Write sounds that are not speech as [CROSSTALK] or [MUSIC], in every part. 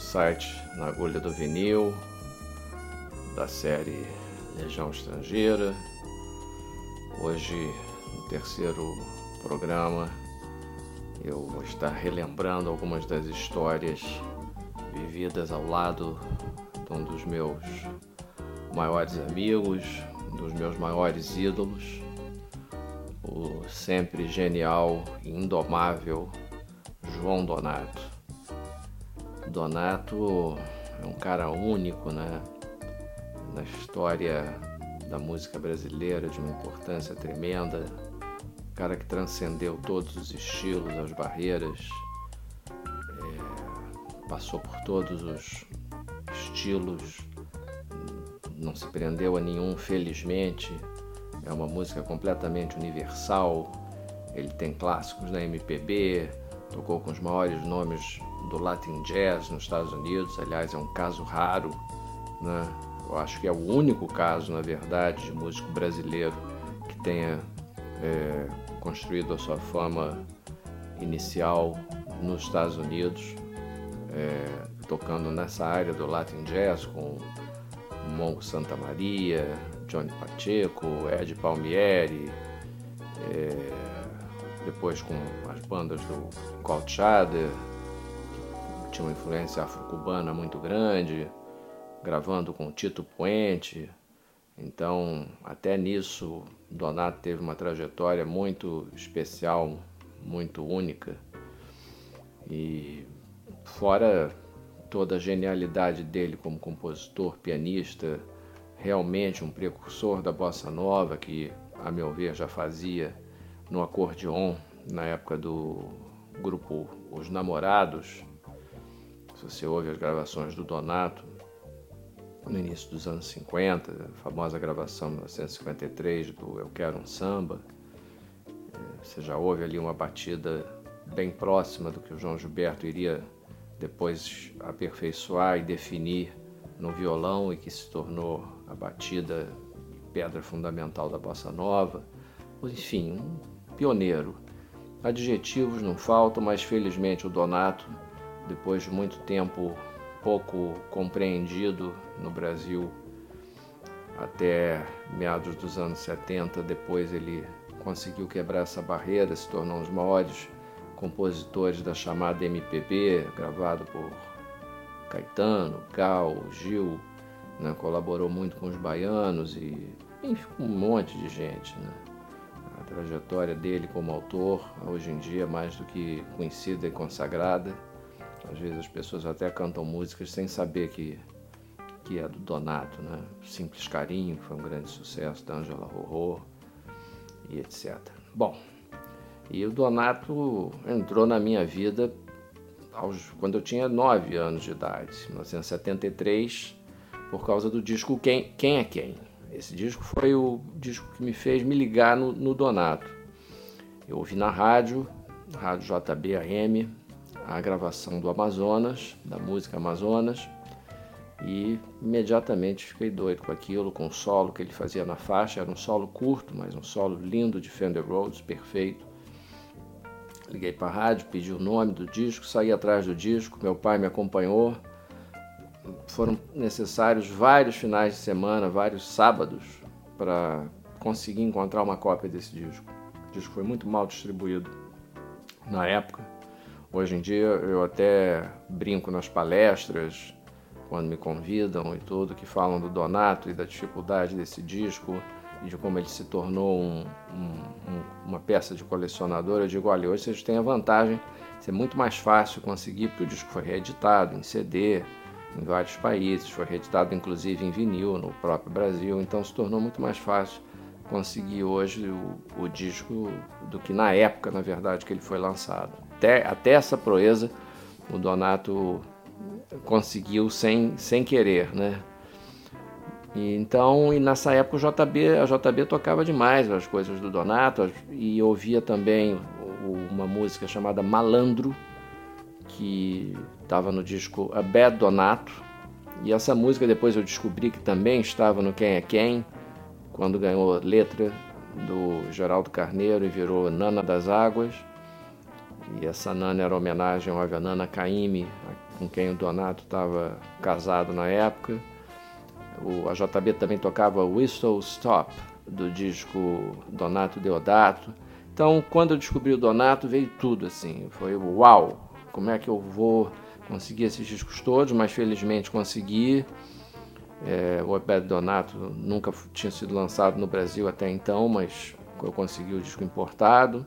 Site Na Agulha do Vinil, da série Legião Estrangeira. Hoje, no terceiro programa, eu vou estar relembrando algumas das histórias vividas ao lado de um dos meus maiores amigos, um dos meus maiores ídolos, o sempre genial e indomável João Donato. Donato é um cara único, né? Na história da música brasileira, de uma importância tremenda. Um cara que transcendeu todos os estilos, as barreiras, é, passou por todos os estilos, não se prendeu a nenhum, felizmente. É uma música completamente universal. Ele tem clássicos na MPB, tocou com os maiores nomes do Latin Jazz nos Estados Unidos. Aliás, é um caso raro, né? Eu acho que é o único caso, na verdade, de músico brasileiro que tenha é, construído a sua fama inicial nos Estados Unidos, é, tocando nessa área do Latin Jazz com Mongo Santa Maria, Johnny Pacheco, Ed Palmieri, é, depois com as bandas do Colt Shader, tinha uma influência afro-cubana muito grande, gravando com Tito Puente. Então, até nisso, Donato teve uma trajetória muito especial, muito única. E fora toda a genialidade dele como compositor, pianista, realmente um precursor da bossa nova que, a meu ver, já fazia no acordeon na época do grupo Os Namorados, se você ouve as gravações do Donato, no início dos anos 50, a famosa gravação de 1953 do Eu Quero um Samba, é, você já ouve ali uma batida bem próxima do que o João Gilberto iria depois aperfeiçoar e definir no violão e que se tornou a batida pedra fundamental da bossa nova. Enfim, um pioneiro. Adjetivos não faltam, mas felizmente o Donato depois de muito tempo pouco compreendido no Brasil, até meados dos anos 70, depois ele conseguiu quebrar essa barreira, se tornou um dos maiores compositores da chamada MPB, gravado por Caetano, Gal, Gil, né? colaborou muito com os baianos e enfim, um monte de gente. Né? A trajetória dele como autor, hoje em dia, mais do que conhecida e consagrada. Às vezes as pessoas até cantam músicas sem saber que, que é do Donato, né? Simples Carinho, que foi um grande sucesso da Angela Rorô e etc. Bom, e o Donato entrou na minha vida aos, quando eu tinha 9 anos de idade, 1973, por causa do disco Quem, Quem é Quem. Esse disco foi o disco que me fez me ligar no, no Donato. Eu ouvi na rádio, rádio JBAM, a gravação do Amazonas, da música Amazonas, e imediatamente fiquei doido com aquilo, com o solo que ele fazia na faixa. Era um solo curto, mas um solo lindo de Fender Rhodes, perfeito. Liguei para a rádio, pedi o nome do disco, saí atrás do disco, meu pai me acompanhou. Foram necessários vários finais de semana, vários sábados, para conseguir encontrar uma cópia desse disco. O disco foi muito mal distribuído na época Hoje em dia eu até brinco nas palestras, quando me convidam e tudo, que falam do Donato e da dificuldade desse disco, de como ele se tornou um, um, uma peça de colecionador, eu digo, olha, hoje vocês têm a vantagem de ser muito mais fácil conseguir, porque o disco foi reeditado em CD em vários países, foi reeditado inclusive em vinil no próprio Brasil, então se tornou muito mais fácil conseguir hoje o, o disco do que na época, na verdade, que ele foi lançado. Até, até essa proeza o Donato conseguiu sem, sem querer, né? E, então, e nessa época o JB, a JB tocava demais as coisas do Donato e ouvia também uma música chamada Malandro, que estava no disco A Bad Donato. E essa música depois eu descobri que também estava no Quem é Quem, quando ganhou letra do Geraldo Carneiro e virou Nana das Águas. E essa Nana era homenagem à Nana Caime, com quem o Donato estava casado na época. O, a JB também tocava Whistle Stop, do disco Donato Deodato. Então, quando eu descobri o Donato, veio tudo assim. Foi uau! Como é que eu vou conseguir esses discos todos? Mas felizmente consegui. É, o Bad Donato nunca tinha sido lançado no Brasil até então, mas eu consegui o disco importado.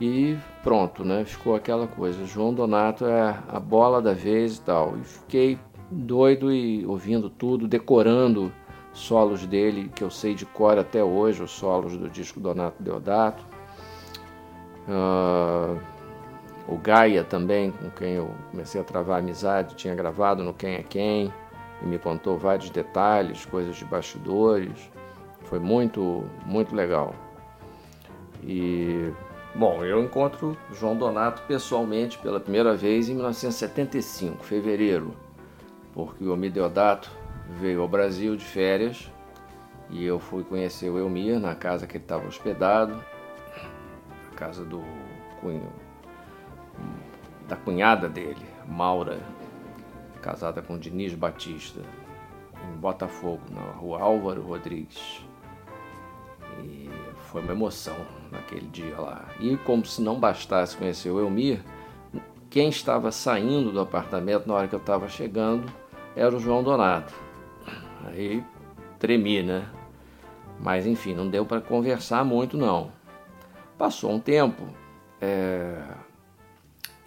E pronto, né? Ficou aquela coisa. João Donato é a bola da vez e tal. E fiquei doido e ouvindo tudo, decorando solos dele, que eu sei de cor até hoje, os solos do disco Donato Deodato. Uh, o Gaia também, com quem eu comecei a travar amizade, tinha gravado no Quem é Quem e me contou vários detalhes, coisas de bastidores. Foi muito, muito legal. E Bom, eu encontro João Donato pessoalmente pela primeira vez em 1975, fevereiro, porque o Almir Deodato veio ao Brasil de férias e eu fui conhecer o Elmir na casa que ele estava hospedado, a casa do cunho, da cunhada dele, Maura, casada com Diniz Batista, em Botafogo, na rua Álvaro Rodrigues. E foi uma emoção naquele dia lá. E como se não bastasse conhecer o Elmir, quem estava saindo do apartamento na hora que eu estava chegando era o João Donato. Aí tremi, né? Mas enfim, não deu para conversar muito não. Passou um tempo, é...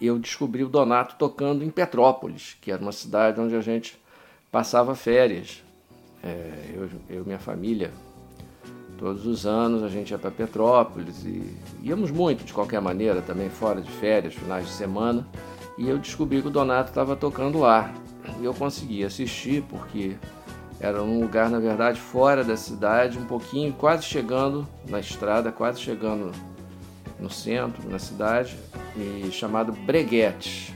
eu descobri o Donato tocando em Petrópolis, que era uma cidade onde a gente passava férias. É, eu e minha família Todos os anos a gente ia para Petrópolis e íamos muito de qualquer maneira, também fora de férias, finais de semana. E eu descobri que o Donato estava tocando lá. E eu consegui assistir porque era um lugar, na verdade, fora da cidade, um pouquinho, quase chegando na estrada, quase chegando no centro, na cidade, e chamado Breguetes.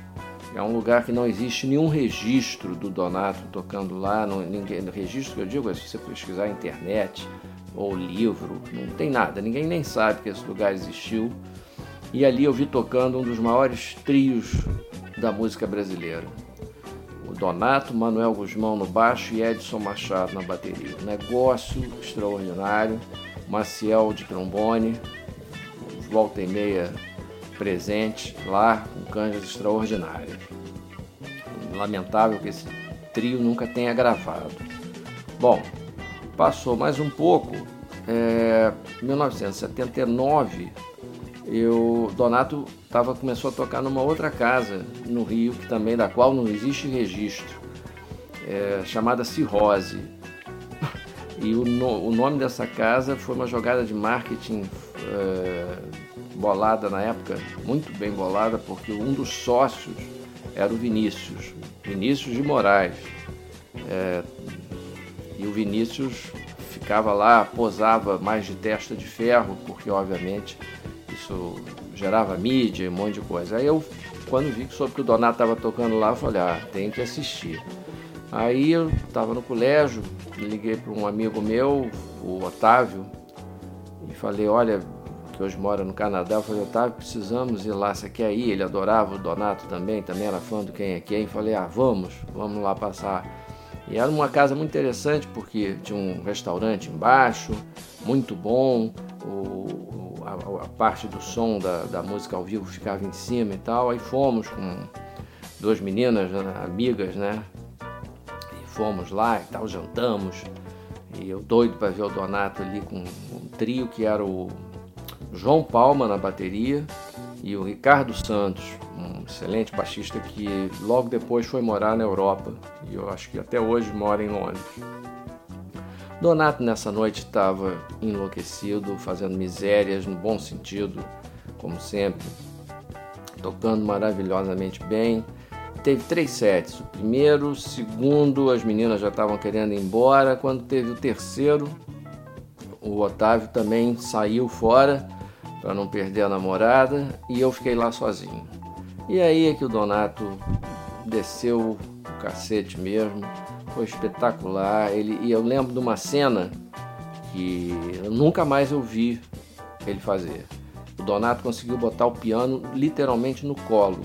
É um lugar que não existe nenhum registro do Donato tocando lá, não, ninguém, registro que eu digo é se você pesquisar na internet, ou livro, não tem nada, ninguém nem sabe que esse lugar existiu. E ali eu vi tocando um dos maiores trios da música brasileira. O Donato, Manuel Guzmão no baixo e Edson Machado na bateria. Negócio extraordinário. Maciel de trombone, volta e meia presente lá com canjas extraordinárias. Lamentável que esse trio nunca tenha gravado. Bom, Passou mais um pouco, é, 1979, eu, Donato tava, começou a tocar numa outra casa no Rio, que também da qual não existe registro, é, chamada Cirrose. E o, no, o, nome dessa casa foi uma jogada de marketing é, bolada na época, muito bem bolada, porque um dos sócios era o Vinícius, Vinícius de Moraes. É, e o Vinícius ficava lá, posava mais de testa de ferro, porque obviamente isso gerava mídia, um monte de coisa. Aí eu, quando vi que soube que o Donato estava tocando lá, falei, ah, tem que assistir. Aí eu estava no colégio, liguei para um amigo meu, o Otávio, e falei, olha, que hoje mora no Canadá, eu falei, Otávio, precisamos ir lá, você quer ir? Ele adorava o Donato também, também era fã do Quem é Quem. Falei, ah, vamos, vamos lá passar e era uma casa muito interessante porque tinha um restaurante embaixo, muito bom, o, a, a, parte do som da, da, música ao vivo ficava em cima e tal. Aí fomos com duas meninas, né, amigas, né? E fomos lá e tal, jantamos. E eu doido para ver o Donato ali com um trio que era o João Palma na bateria e o Ricardo Santos, um excelente baixista que logo depois foi morar na Europa e eu acho que até hoje mora em Londres. Donato nessa noite estava enlouquecido, fazendo misérias no bom sentido, como sempre, tocando maravilhosamente bem. Teve três sets. O primeiro, o segundo, as meninas já estavam querendo ir embora. Quando teve o terceiro, o Otávio também saiu fora para não perder a namorada e eu fiquei lá sozinho. E aí é que o Donato desceu o cacete mesmo, foi espetacular. Ele, e eu lembro de uma cena que eu nunca mais eu vi ele fazer. O Donato conseguiu botar o piano literalmente no colo.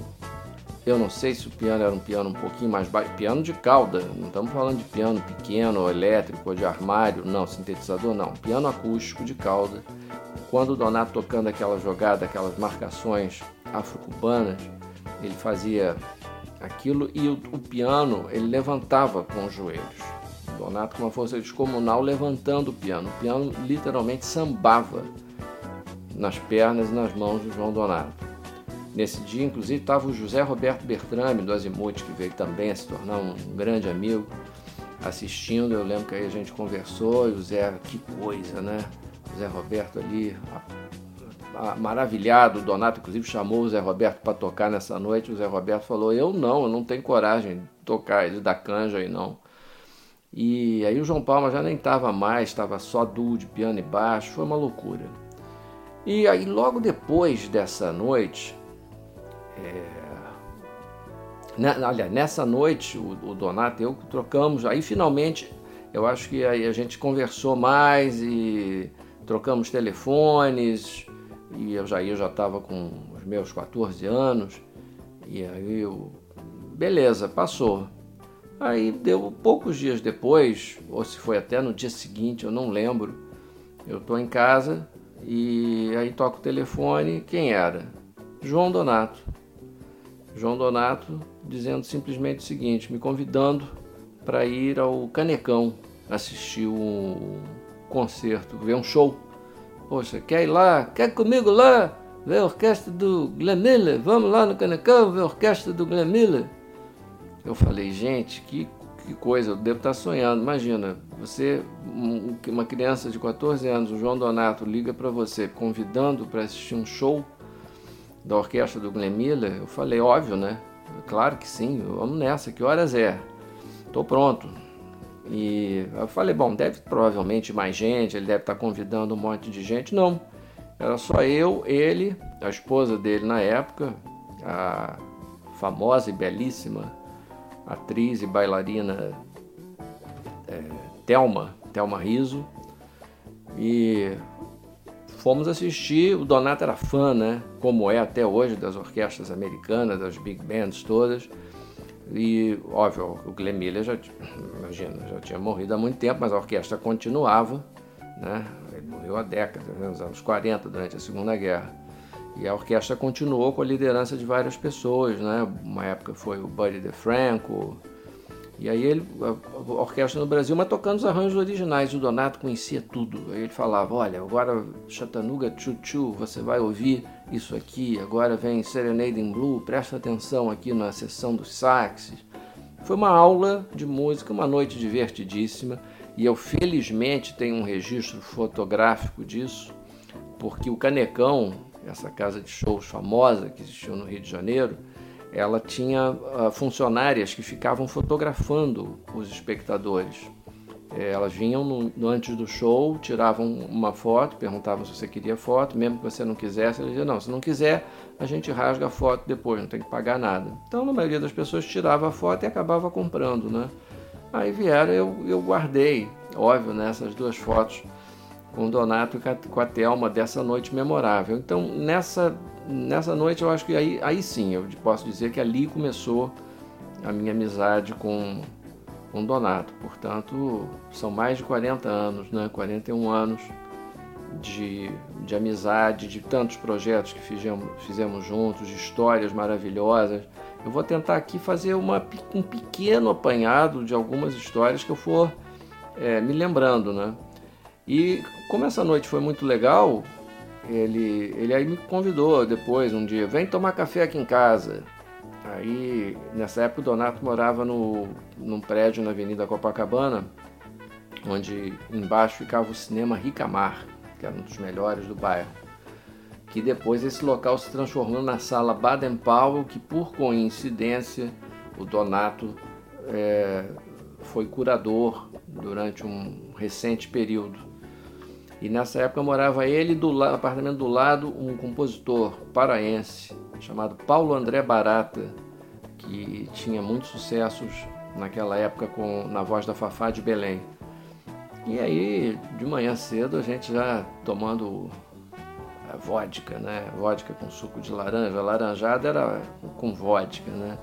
Eu não sei se o piano era um piano um pouquinho mais baixo, piano de cauda, não estamos falando de piano pequeno, ou elétrico, ou de armário, não, sintetizador não, piano acústico de cauda quando o Donato tocando aquela jogada, aquelas marcações afro-cubanas, ele fazia aquilo e o, o, piano ele levantava com os joelhos. O Donato com uma força descomunal levantando o piano. O piano literalmente sambava nas pernas e nas mãos do João Donato. Nesse dia, inclusive, estava o José Roberto Bertrame, do Azimuth, que veio também a se tornar um grande amigo, assistindo. Eu lembro que aí a gente conversou e o Zé, que coisa, né? Zé Roberto ali, maravilhado. O Donato, inclusive, chamou o Zé Roberto para tocar nessa noite. O Zé Roberto falou: Eu não, eu não tenho coragem de tocar ele da canja aí não. E aí o João Palma já nem estava mais, estava só duo de piano e baixo, foi uma loucura. E aí logo depois dessa noite, é... Olha, nessa noite o, o Donato e eu trocamos, aí finalmente eu acho que aí a gente conversou mais e trocamos telefones e eu já eu já estava com os meus 14 anos e aí eu beleza passou. Aí deu poucos dias depois ou se foi até no dia seguinte eu não lembro eu estou em casa e aí toco o telefone quem era? João Donato. João Donato dizendo simplesmente o seguinte me convidando para ir ao Canecão assistir um concerto, ver um show. Poxa, quer ir lá? Quer comigo lá? Ver a orquestra do Glenn Miller? Vamos lá no Canecão ver a orquestra do Glenn Miller? Eu falei, gente, que, que coisa, eu devo estar sonhando. Imagina, você, uma criança de 14 anos, o João Donato, liga para você convidando para assistir um show da orquestra do Glenn Miller. Eu falei, óbvio, né? Claro que sim, vamos nessa, que horas é? Estou pronto. E eu falei, bom, deve provavelmente mais gente, ele deve estar convidando um monte de gente. Não, era só eu, ele, a esposa dele na época, a famosa e belíssima atriz e bailarina é, Thelma, Thelma Riso. E fomos assistir, o Donato era fã, né? Como é até hoje das orquestras americanas, das big bands todas. E, óbvio, o Glenn Miller já, imagina, já tinha morrido há muito tempo, mas a orquestra continuava, né? Ele morreu há décadas, né? nos anos 40, durante a Segunda Guerra. E a orquestra continuou com a liderança de várias pessoas, né? Uma época foi o Buddy DeFranco, e aí ele, a orquestra no Brasil, mas tocando os arranjos originais. O Donato conhecia tudo. Aí ele falava: Olha, agora Chattanooga Chuchu, você vai ouvir isso aqui. Agora vem Serenade in Blue, presta atenção aqui na sessão dos saxes. Foi uma aula de música, uma noite divertidíssima. E eu felizmente tenho um registro fotográfico disso, porque o Canecão, essa casa de shows famosa que existiu no Rio de Janeiro, ela tinha uh, funcionárias que ficavam fotografando os espectadores. É, elas vinham no, no, antes do show, tiravam uma foto, perguntavam se você queria foto, mesmo que você não quisesse, ela dizia, não, se não quiser, a gente rasga a foto depois, não tem que pagar nada. Então, a maioria das pessoas tirava a foto e acabava comprando, né? Aí vieram, eu, eu guardei, óbvio, né, essas duas fotos com o Donato e com a Thelma dessa noite memorável. Então, nessa nessa noite eu acho que aí, aí sim, eu posso dizer que ali começou a minha amizade com, com Donato. Portanto, são mais de 40 anos, né? 41 anos de, de amizade, de tantos projetos que fizemos, fizemos juntos, de histórias maravilhosas. Eu vou tentar aqui fazer uma, um pequeno apanhado de algumas histórias que eu for é, me lembrando, né? E como essa noite foi muito legal, ele, ele aí me convidou depois, um dia, vem tomar café aqui em casa. Aí, nessa época, o Donato morava no, num prédio na Avenida Copacabana, onde embaixo ficava o cinema Ricamar, que era um dos melhores do bairro. Que depois esse local se transformou na sala Baden Powell, que por coincidência o Donato é, foi curador durante um recente período. E nessa época morava ele do apartamento do lado um compositor paraense chamado Paulo André Barata, que tinha muitos sucessos naquela época com na voz da Fafá de Belém. E aí, de manhã cedo, a gente já tomando a vodka, né? Vodka com suco de laranja. Laranjada era com vodka, né?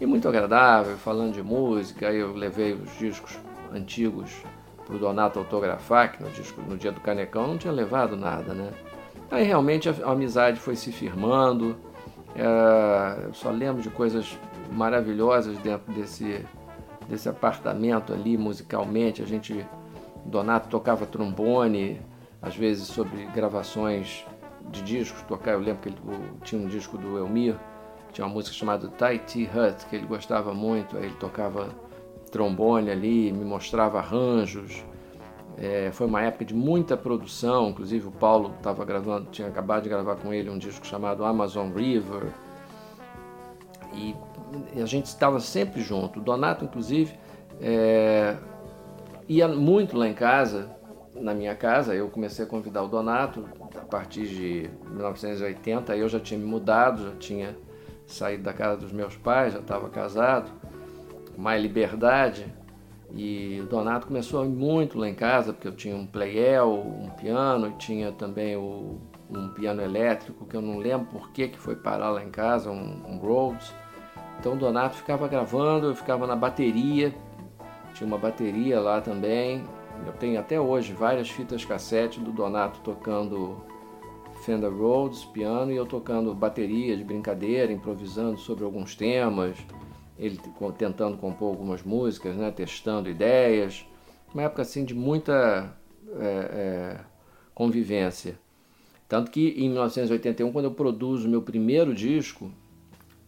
E muito agradável, falando de música. Aí eu levei os discos antigos para o Donato autografar, que no, disco, no dia do Canecão não tinha levado nada, né? Aí realmente a, a amizade foi se firmando. É, eu só lembro de coisas maravilhosas dentro desse, desse apartamento ali, musicalmente. A gente Donato tocava trombone, às vezes sobre gravações de discos, tocar, eu lembro que ele tinha um disco do Elmir, tinha uma música chamada Tahiti Hut, que ele gostava muito, aí ele tocava trombone ali, me mostrava arranjos. É, foi uma época de muita produção, inclusive o Paulo estava gravando, tinha acabado de gravar com ele um disco chamado Amazon River. E, a gente estava sempre junto. O Donato, inclusive, é, ia muito lá em casa, na minha casa. Eu comecei a convidar o Donato a partir de 1980. Eu já tinha me mudado, já tinha saído da casa dos meus pais, já estava casado, mais liberdade. E o Donato começou muito lá em casa, porque eu tinha um Playel, um piano, e tinha também o, um piano elétrico, que eu não lembro por que, que foi parar lá em casa, um, um Rhodes. Então o Donato ficava gravando, eu ficava na bateria, tinha uma bateria lá também. Eu tenho até hoje várias fitas cassete do Donato tocando Fender Rhodes, piano, e eu tocando bateria de brincadeira, improvisando sobre alguns temas, ele tentando compor algumas músicas, né, testando ideias. Uma época assim de muita é, é, convivência. Tanto que em 1981, quando eu produzo meu primeiro disco,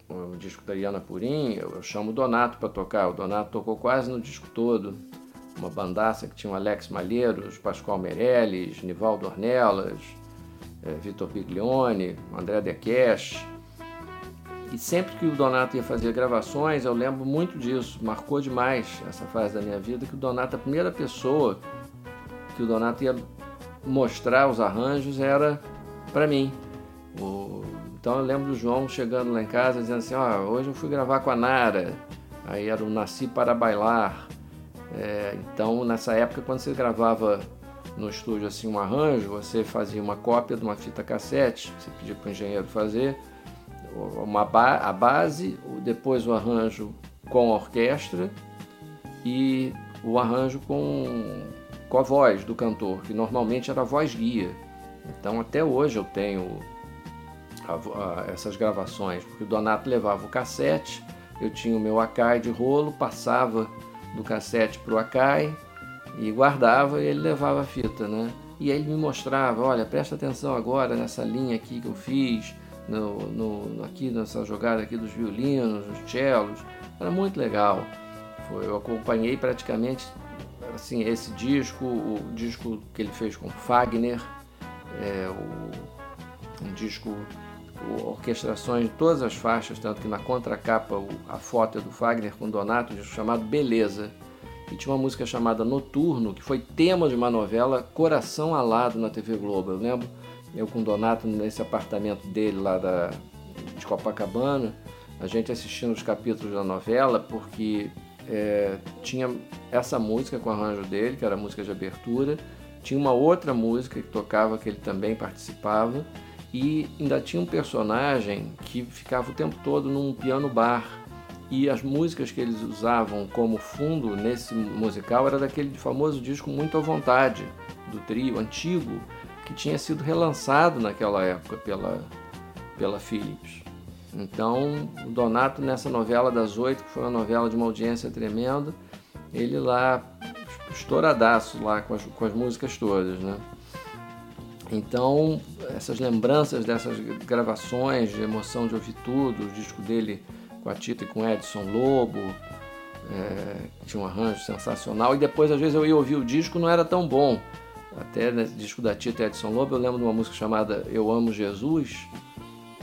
o disco da Iana Purim, eu, eu chamo o Donato para tocar. O Donato tocou quase no disco todo. Uma bandaça que tinha o Alex Malheiros, Pascoal Meirelles, Nivaldo Ornelas, é, Vitor Biglione, André Dekesh. E sempre que o Donato ia fazer gravações, eu lembro muito disso, marcou demais essa fase da minha vida, que o Donato, a primeira pessoa que o Donato ia mostrar os arranjos era para mim. O então eu lembro do João chegando lá em casa dizendo assim: ó, oh, hoje eu fui gravar com a Nara, aí era o Nasci para Bailar. É, então nessa época, quando você gravava no estúdio assim um arranjo, você fazia uma cópia de uma fita cassete, você pedia para o engenheiro fazer, uma ba a base, depois o arranjo com a orquestra e o arranjo com, com a voz do cantor, que normalmente era a voz guia. Então até hoje eu tenho a, a, essas gravações, porque o Donato levava o cassete, eu tinha o meu Akai de rolo, passava do cassete para o Akai e guardava e ele levava a fita, né? E aí ele me mostrava, olha, presta atenção agora nessa linha aqui que eu fiz, no, no, aqui nessa jogada aqui dos violinos, dos cellos, era muito legal. Foi, eu acompanhei praticamente assim esse disco, o disco que ele fez com Fagner, é, o, um disco orquestrações de todas as faixas, tanto que na contracapa a foto é do Fagner com Donato, um chamado Beleza. E tinha uma música chamada Noturno, que foi tema de uma novela Coração Alado na TV Globo. Eu lembro eu com Donato nesse apartamento dele lá da, de Copacabana, a gente assistindo os capítulos da novela, porque é, tinha essa música com o arranjo dele, que era a música de abertura, tinha uma outra música que tocava, que ele também participava, e ainda tinha um personagem que ficava o tempo todo num piano bar. E as músicas que eles usavam como fundo nesse musical era daquele famoso disco Muito à Vontade do trio antigo que tinha sido relançado naquela época pela pela Philips. Então, o Donato nessa novela das oito, que foi uma novela de uma audiência tremenda, ele lá estouradaço lá com as, com as músicas todas, né? Então, essas lembranças dessas gravações, de emoção de ouvir tudo, o disco dele com a Tita e com Edson Lobo, é, tinha um arranjo sensacional. E depois, às vezes, eu ia ouvir o disco, não era tão bom. Até nesse disco da Tita Edson Lobo, eu lembro de uma música chamada Eu Amo Jesus,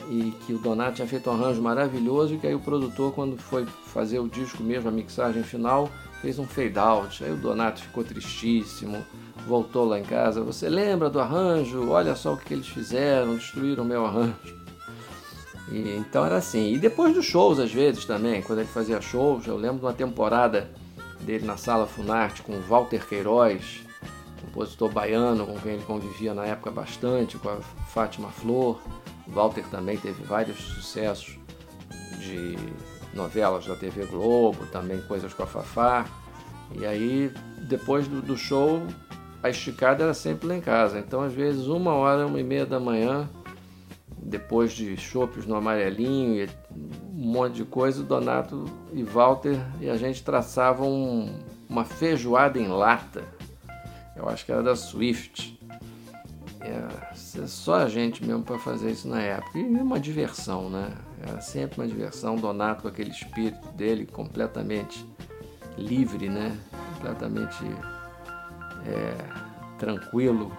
e que o Donato tinha feito um arranjo maravilhoso e que aí o produtor, quando foi fazer o disco mesmo, a mixagem final, fez um fade out. Aí o Donato ficou tristíssimo, voltou lá em casa. Você lembra do arranjo? Olha só o que eles fizeram, destruíram o meu arranjo. E, então era assim. E depois dos shows, às vezes também, quando ele fazia shows, eu lembro de uma temporada dele na Sala Funarte com Walter Queiroz, compositor baiano com quem ele convivia na época bastante, com a Fátima Flor. Walter também teve vários sucessos de novelas da TV Globo, também coisas com a Fafá. E aí, depois do, do show, a esticada era sempre lá em casa. Então, às vezes, uma hora, uma e meia da manhã, depois de chopes no amarelinho e um monte de coisa, o Donato e Walter e a gente traçavam um, uma feijoada em lata. Eu acho que era da Swift. É, só a gente mesmo para fazer isso na época. E uma diversão, né? Era sempre uma diversão. Donato com aquele espírito dele completamente livre, né? Completamente é, tranquilo.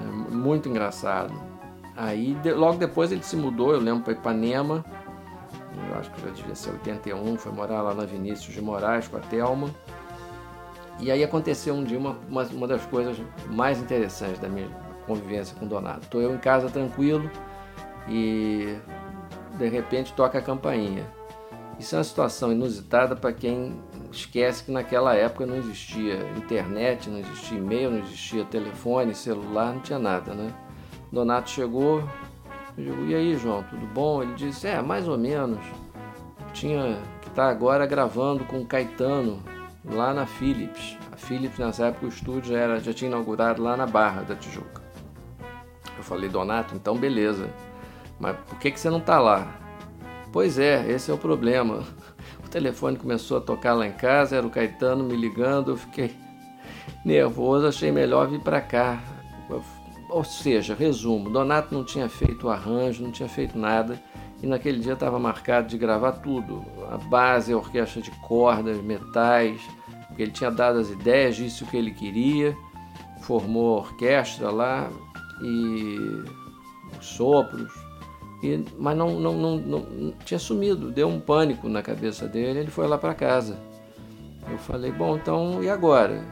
É, muito engraçado. Aí de, logo depois ele se mudou, eu lembro, para Ipanema. Eu acho que já devia ser 81, foi morar lá na Vinícius de Moraes com a Thelma. E aí aconteceu um dia uma, uma, uma das coisas mais interessantes da minha, convivência com o Donato. Estou eu em casa tranquilo e de repente toca a campainha. Isso é uma situação inusitada para quem esquece que naquela época não existia internet, não existia e-mail, não existia telefone, celular, não tinha nada, né? Donato chegou, eu digo, e aí, João, tudo bom? Ele disse, é, mais ou menos. Tinha que estar tá agora gravando com o Caetano lá na Philips. A Philips nessa época o estúdio já, era, já tinha inaugurado lá na Barra da Tijuca. Eu falei, Donato, então beleza. Mas por que, que você não está lá? Pois é, esse é o problema. [LAUGHS] O telefone começou a tocar lá em casa, era o Caetano me ligando, eu fiquei [LAUGHS] nervoso, achei melhor vir para cá. Ou seja, resumo, Donato não tinha feito o arranjo, não tinha feito nada, e naquele dia estava marcado de gravar tudo: a base, a orquestra de cordas, metais, porque ele tinha dado as ideias, disse o que ele queria, formou a orquestra lá, e sopros, e, mas não, não, não, não, tinha sumido, deu um pânico na cabeça dele, ele foi lá para casa. Eu falei, bom, então e agora?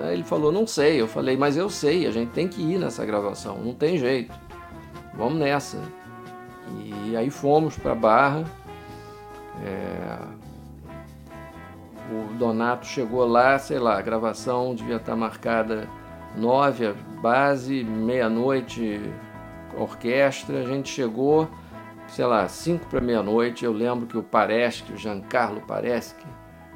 Aí ele falou, não sei. Eu falei, mas eu sei, a gente tem que ir nessa gravação, não tem jeito. Vamos nessa. E aí fomos para Barra. É... O Donato chegou lá, sei lá, a gravação devia estar marcada nove, base, meia-noite, orquestra. A gente chegou, sei lá, cinco para meia-noite. Eu lembro que o Pareschi, o Giancarlo Pareschi,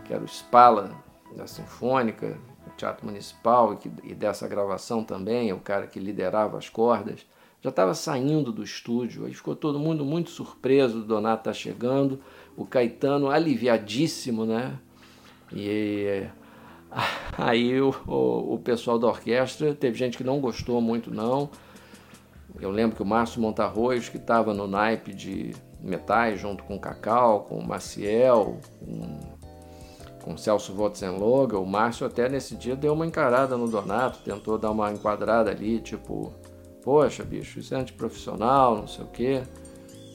que era o Spala da Sinfônica, do Teatro Municipal e, que, e dessa gravação também, o cara que liderava as cordas, já estava saindo do estúdio. Aí ficou todo mundo muito surpreso, o Donato tá chegando, o Caetano aliviadíssimo, né? E [LAUGHS] Aí o, o, o, pessoal da orquestra, teve gente que não gostou muito não. Eu lembro que o Márcio Montarroz, que estava no naipe de metais, junto com o Cacau, com o Maciel, com, com o Celso Wotzenloga, o Márcio até nesse dia deu uma encarada no Donato, tentou dar uma enquadrada ali, tipo, poxa, bicho, isso é antiprofissional, não sei o quê.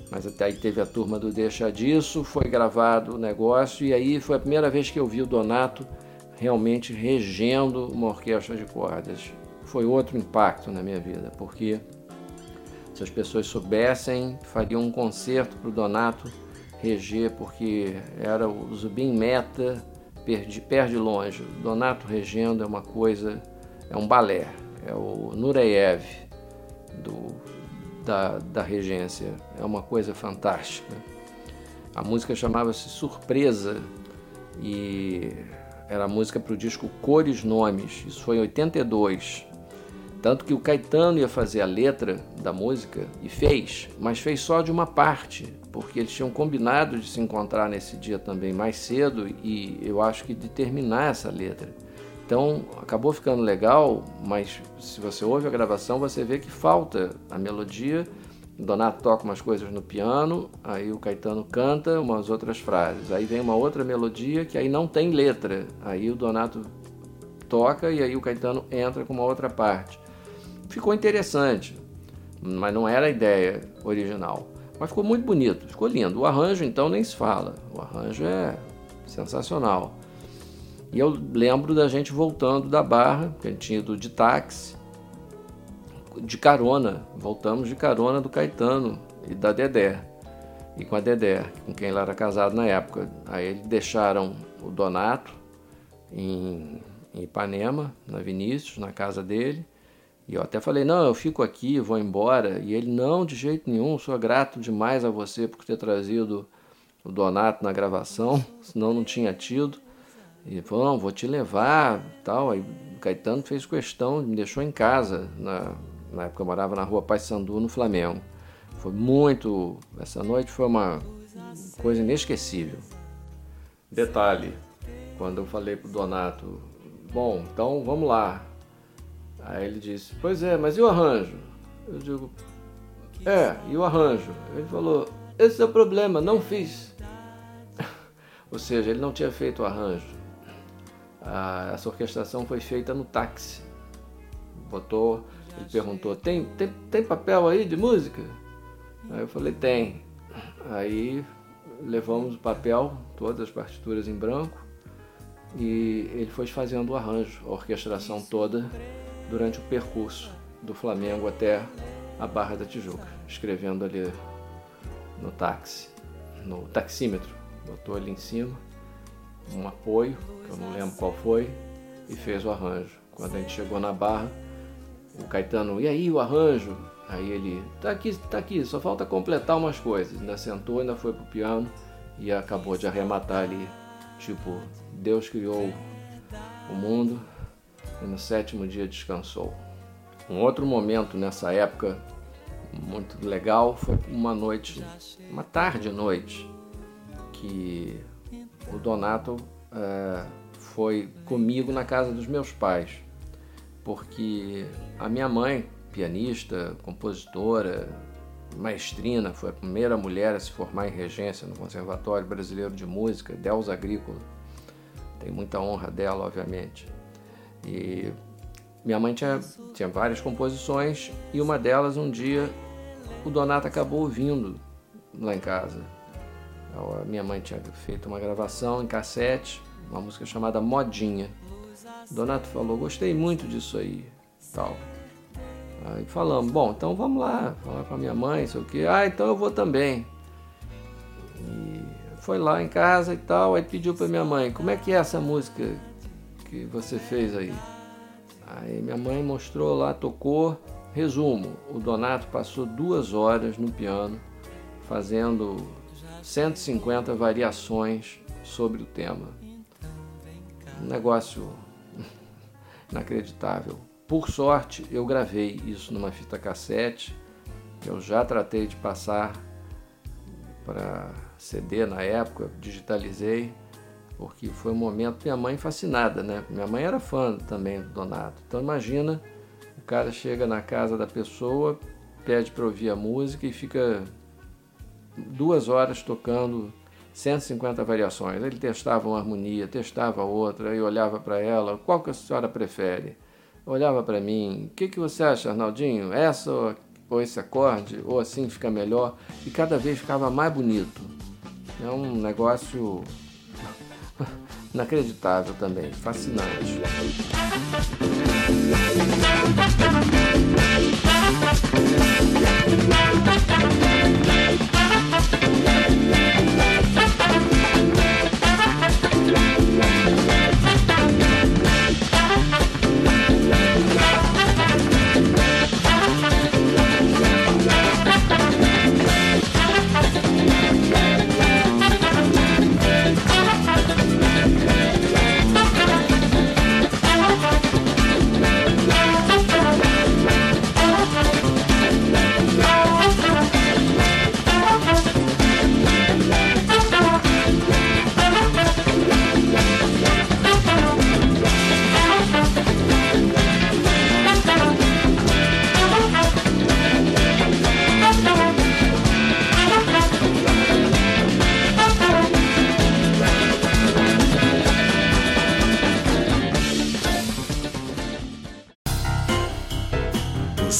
Mas até aí teve a turma do Deixa Disso, foi gravado o negócio, e aí foi a primeira vez que eu vi o Donato realmente regendo uma orquestra de cordas. Foi outro impacto na minha vida, porque se as pessoas soubessem, fariam um concerto para o Donato reger, porque era o Zubin Meta, perde, perde longe. Donato regendo é uma coisa, é um balé, é o Nureyev do, da, da regência, é uma coisa fantástica. A música chamava-se Surpresa e era a música para o disco Cores Nomes, isso foi em 82. Tanto que o Caetano ia fazer a letra da música e fez, mas fez só de uma parte, porque eles tinham combinado de se encontrar nesse dia também mais cedo e eu acho que de terminar essa letra. Então acabou ficando legal, mas se você ouve a gravação, você vê que falta a melodia. O Donato toca umas coisas no piano, aí o Caetano canta umas outras frases. Aí vem uma outra melodia que aí não tem letra. Aí o Donato toca e aí o Caetano entra com uma outra parte. Ficou interessante, mas não era a ideia original. Mas ficou muito bonito, ficou lindo. O arranjo, então, nem se fala. O arranjo é sensacional. E eu lembro da gente voltando da Barra, que a gente tinha ido de táxi, de carona. Voltamos de carona do Caetano e da Dedé. E com a Dedé, com quem ele era casado na época. Aí eles deixaram o Donato em, em Ipanema, na Vinícius, na casa dele. E eu até falei, não, eu fico aqui, vou embora. E ele, não, de jeito nenhum, sou grato demais a você por ter trazido o Donato na gravação, senão não tinha tido. E falou, não, vou te levar, tal. Aí o Caetano fez questão, me deixou em casa, na, na época eu morava na rua Paysandu, no Flamengo. Foi muito, essa noite foi uma coisa inesquecível. Detalhe, quando eu falei pro Donato, bom, então vamos lá, Aí ele disse: Pois é, mas e o arranjo? Eu digo: É, e o arranjo? Ele falou: Esse é o problema, não fiz. [LAUGHS] Ou seja, ele não tinha feito o arranjo. Ah, essa orquestração foi feita no táxi. Botou, ele perguntou: tem, tem, tem papel aí de música? Aí eu falei: Tem. Aí levamos o papel, todas as partituras em branco, e ele foi fazendo o arranjo, a orquestração toda durante o percurso do Flamengo até a Barra da Tijuca, escrevendo ali no táxi, no taxímetro, botou ali em cima um apoio, que eu não lembro qual foi, e fez o arranjo. Quando a gente chegou na Barra, o Caetano, e aí o arranjo? Aí ele, tá aqui, tá aqui, só falta completar umas coisas. Ainda sentou, ainda foi pro piano e acabou de arrematar ali, tipo, Deus criou o mundo, e no sétimo dia descansou. Um outro momento nessa época muito legal foi uma noite, uma tarde noite, que o Donato é, foi comigo na casa dos meus pais, porque a minha mãe, pianista, compositora, maestrina, foi a primeira mulher a se formar em regência no Conservatório Brasileiro de Música, Delza Agrícola. Tem muita honra dela, obviamente. E minha mãe tinha, tinha várias composições e uma delas, um dia, o Donato acabou ouvindo lá em casa. A minha mãe tinha feito uma gravação em cassete, uma música chamada Modinha. Donato falou, gostei muito disso aí, tal. Aí falamos, bom, então vamos lá, falar com a minha mãe, sei o que. Ah, então eu vou também. E foi lá em casa e tal, aí pediu para minha mãe, como é que é essa música que você fez aí? Aí minha mãe mostrou lá, tocou. Resumo: o Donato passou duas horas no piano fazendo 150 variações sobre o tema. Um negócio [LAUGHS] inacreditável. Por sorte, eu gravei isso numa fita cassete. Eu já tratei de passar para CD na época, digitalizei porque foi um momento minha mãe fascinada, né? Minha mãe era fã também do Donato. Então imagina, o cara chega na casa da pessoa, pede para ouvir a música e fica duas horas tocando 150 variações. Ele testava uma harmonia, testava outra, e olhava para ela, qual que a senhora prefere? Olhava para mim, o que, que você acha, Arnaldinho? Essa ou esse acorde, ou assim fica melhor, e cada vez ficava mais bonito. É um negócio [LAUGHS] inacreditável também, fascinante.